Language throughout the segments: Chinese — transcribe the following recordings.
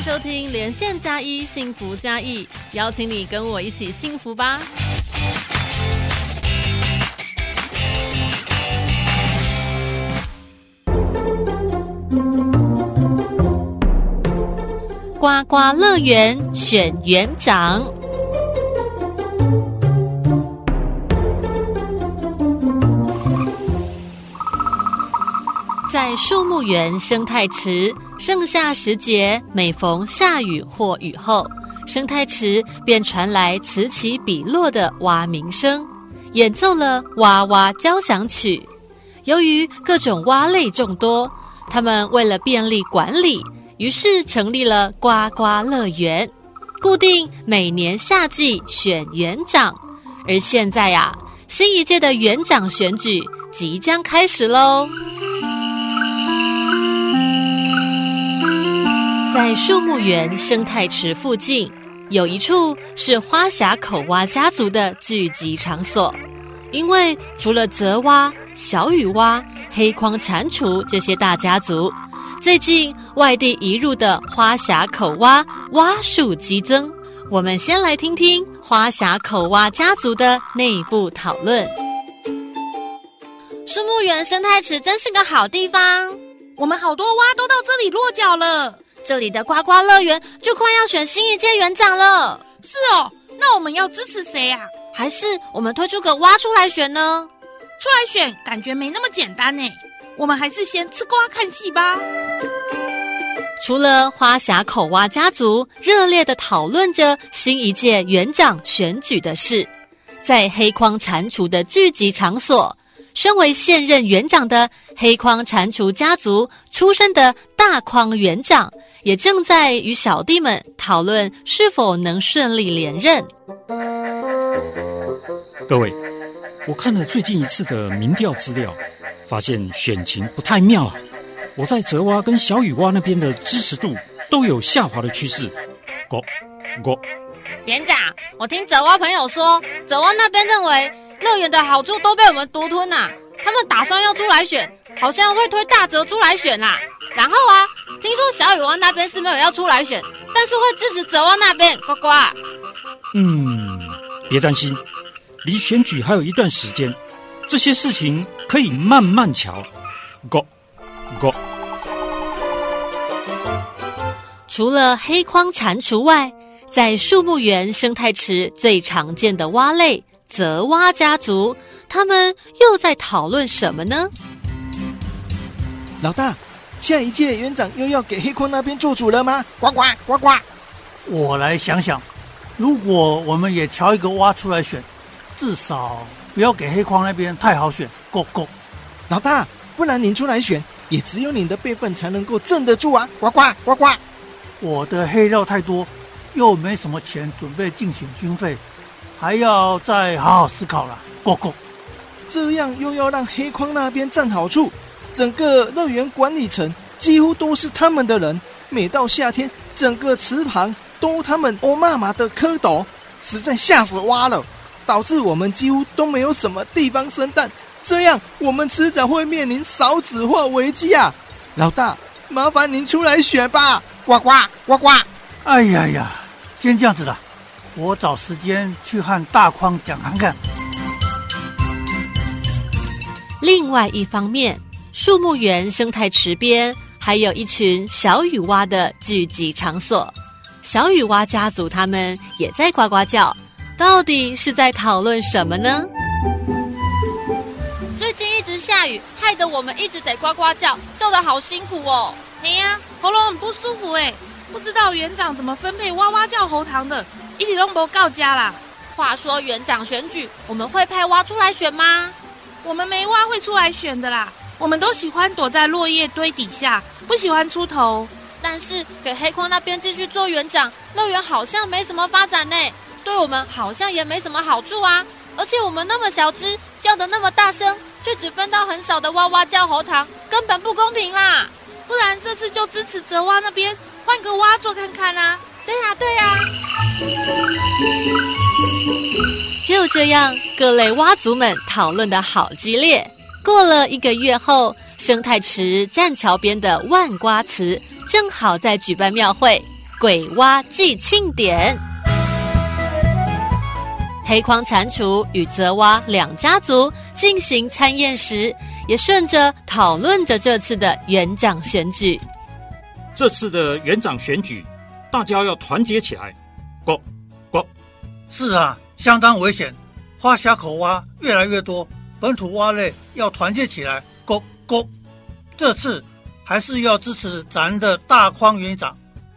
收听连线加一幸福加一，邀请你跟我一起幸福吧。呱呱乐园选园长，在树木园生态池，盛夏时节，每逢下雨或雨后，生态池便传来此起彼落的蛙鸣声，演奏了蛙蛙交响曲。由于各种蛙类众多，他们为了便利管理，于是成立了呱呱乐园，固定每年夏季选园长。而现在呀，新一届的园长选举即将开始喽。在树木园生态池附近，有一处是花峡口蛙家族的聚集场所。因为除了泽蛙、小雨蛙、黑框蟾蜍这些大家族，最近外地移入的花峡口蛙蛙数激增。我们先来听听花峡口蛙家族的内部讨论。树木园生态池真是个好地方，我们好多蛙都到这里落脚了。这里的呱呱乐园就快要选新一届园长了。是哦，那我们要支持谁呀？还是我们推出个蛙出来选呢？出来选感觉没那么简单呢。我们还是先吃瓜看戏吧。除了花峡口蛙家族热烈的讨论着新一届园长选举的事，在黑框蟾蜍的聚集场所，身为现任园长的黑框蟾蜍家族出身的大框园长，也正在与小弟们讨论是否能顺利连任。各位，我看了最近一次的民调资料，发现选情不太妙啊！我在泽蛙跟小雨蛙那边的支持度都有下滑的趋势。过过，园长，我听泽蛙朋友说，泽蛙那边认为乐园的好处都被我们独吞呐，他们打算要出来选，好像会推大泽出来选啦。然后啊，听说小雨蛙那边是没有要出来选，但是会支持泽蛙那边。呱呱。嗯，别担心。离选举还有一段时间，这些事情可以慢慢瞧。Go Go。除了黑框蟾蜍外，在树木园生态池最常见的蛙类泽蛙家族，他们又在讨论什么呢？老大，下一届园长又要给黑框那边做主了吗？呱呱呱呱！我来想想，如果我们也瞧一个挖出来选。至少不要给黑框那边太好选，Go Go，老大，不然您出来选，也只有你的辈分才能够镇得住啊！呱呱呱呱，我的黑料太多，又没什么钱准备竞选军费，还要再好好思考了，Go Go，这样又要让黑框那边占好处，整个乐园管理层几乎都是他们的人，每到夏天，整个池塘都他们欧妈妈的蝌蚪，实在吓死蛙了。导致我们几乎都没有什么地方生蛋，这样我们迟早会面临少子化危机啊！老大，麻烦您出来选吧！呱呱呱呱！哎呀呀，先这样子了，我找时间去和大框讲看看。另外一方面，树木园生态池边还有一群小雨蛙的聚集场所，小雨蛙家族他们也在呱呱叫。到底是在讨论什么呢？最近一直下雨，害得我们一直得呱呱叫，叫的好辛苦哦。哎呀，喉咙很不舒服哎，不知道园长怎么分配哇哇叫喉糖的，一体龙博告家啦。话说园长选举，我们会派蛙出来选吗？我们没蛙会出来选的啦，我们都喜欢躲在落叶堆底下，不喜欢出头。但是给黑框那边继续做园长，乐园好像没什么发展呢，对我们好像也没什么好处啊。而且我们那么小只，叫的那么大声，却只分到很少的哇哇叫喉糖，根本不公平啦！不然这次就支持泽蛙那边换个蛙做看看啦。对呀，对呀。就这样，各类蛙族们讨论的好激烈。过了一个月后，生态池栈桥边的万瓜祠正好在举办庙会——鬼蛙祭庆典。黑框蟾蜍与泽蛙两家族进行参宴时，也顺着讨论着这次的园长选举。这次的园长选举，大家要团结起来。Go Go！是啊，相当危险，花峡口蛙越来越多，本土蛙类要团结起来。Go Go！这次还是要支持咱的大框园长，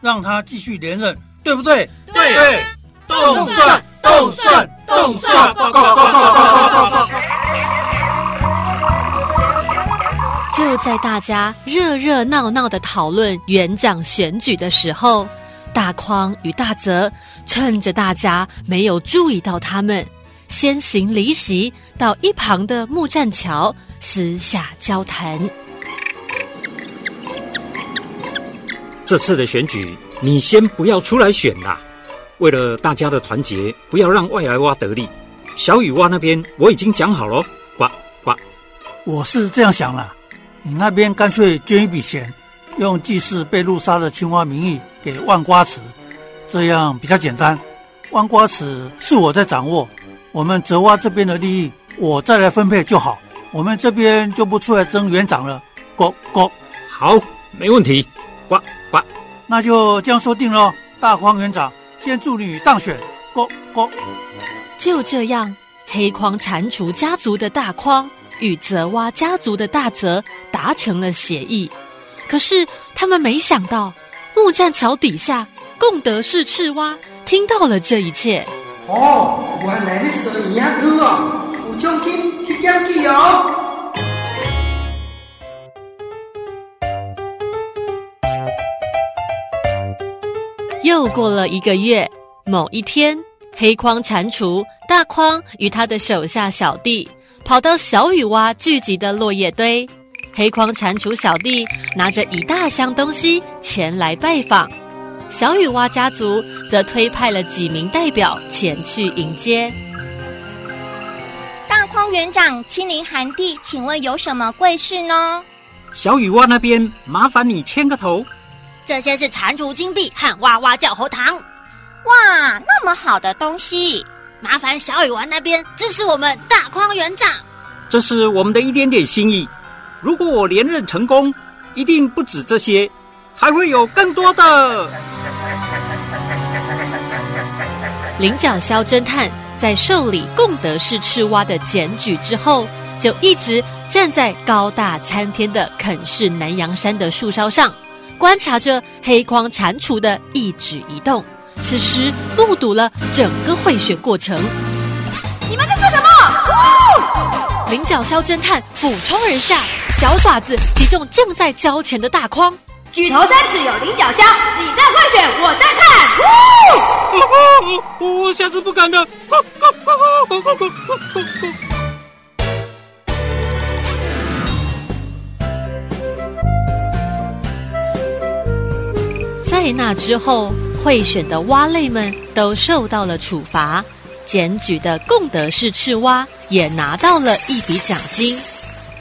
让他继续连任，对不对？对对，动算动算动算！就在大家热热闹闹的讨论园长选举的时候，大匡与大泽趁着大家没有注意到他们，先行离席到一旁的木栈桥私下交谈。这次的选举，你先不要出来选啦。为了大家的团结，不要让外来蛙得利。小雨蛙那边我已经讲好了，呱呱。我是这样想了，你那边干脆捐一笔钱，用祭祀被路杀的青蛙名义给万瓜池，这样比较简单。万瓜池是我在掌握，我们泽蛙这边的利益我再来分配就好。我们这边就不出来争园长了。呱呱，好，没问题。呱呱，那就这样说定了。大匡园长，先祝你当选。呱呱，就这样，黑框蟾蜍家族的大框与泽蛙家族的大泽达成了协议。可是他们没想到，木栈桥底下贡德氏赤蛙听到了这一切。哦，原来你是一样哥啊，奖金去捡去哦。又过了一个月，某一天，黑框蟾蜍大框与他的手下小弟跑到小雨蛙聚集的落叶堆。黑框蟾蜍小弟拿着一大箱东西前来拜访，小雨蛙家族则推派了几名代表前去迎接。园长亲临寒地，请问有什么贵事呢？小雨蛙那边，麻烦你牵个头。这些是蟾蜍金币和哇哇叫喉糖。哇，那么好的东西，麻烦小雨丸那边支持我们大匡园长。这是我们的一点点心意。如果我连任成功，一定不止这些，还会有更多的。菱角肖侦探在受理贡德氏赤蛙的检举之后，就一直站在高大参天的肯氏南洋山的树梢上。观察着黑框蟾蜍的一举一动，此时目睹了整个贿选过程。你们在做什么？菱角肖侦探俯冲而下，小爪子击中正在交钱的大框。举头三尺有菱角香，你在贿选，我在看。我下次不敢了。在那之后，贿选的蛙类们都受到了处罚，检举的贡德氏赤蛙也拿到了一笔奖金。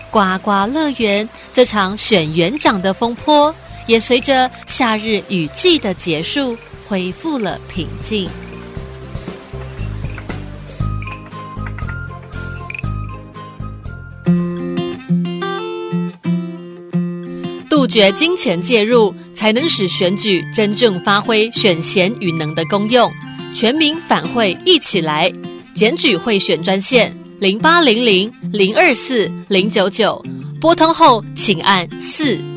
呱呱乐园这场选园长的风波，也随着夏日雨季的结束恢复了平静。杜绝金钱介入，才能使选举真正发挥选贤与能的功用。全民反贿一起来，检举贿选专线零八零零零二四零九九，拨通后请按四。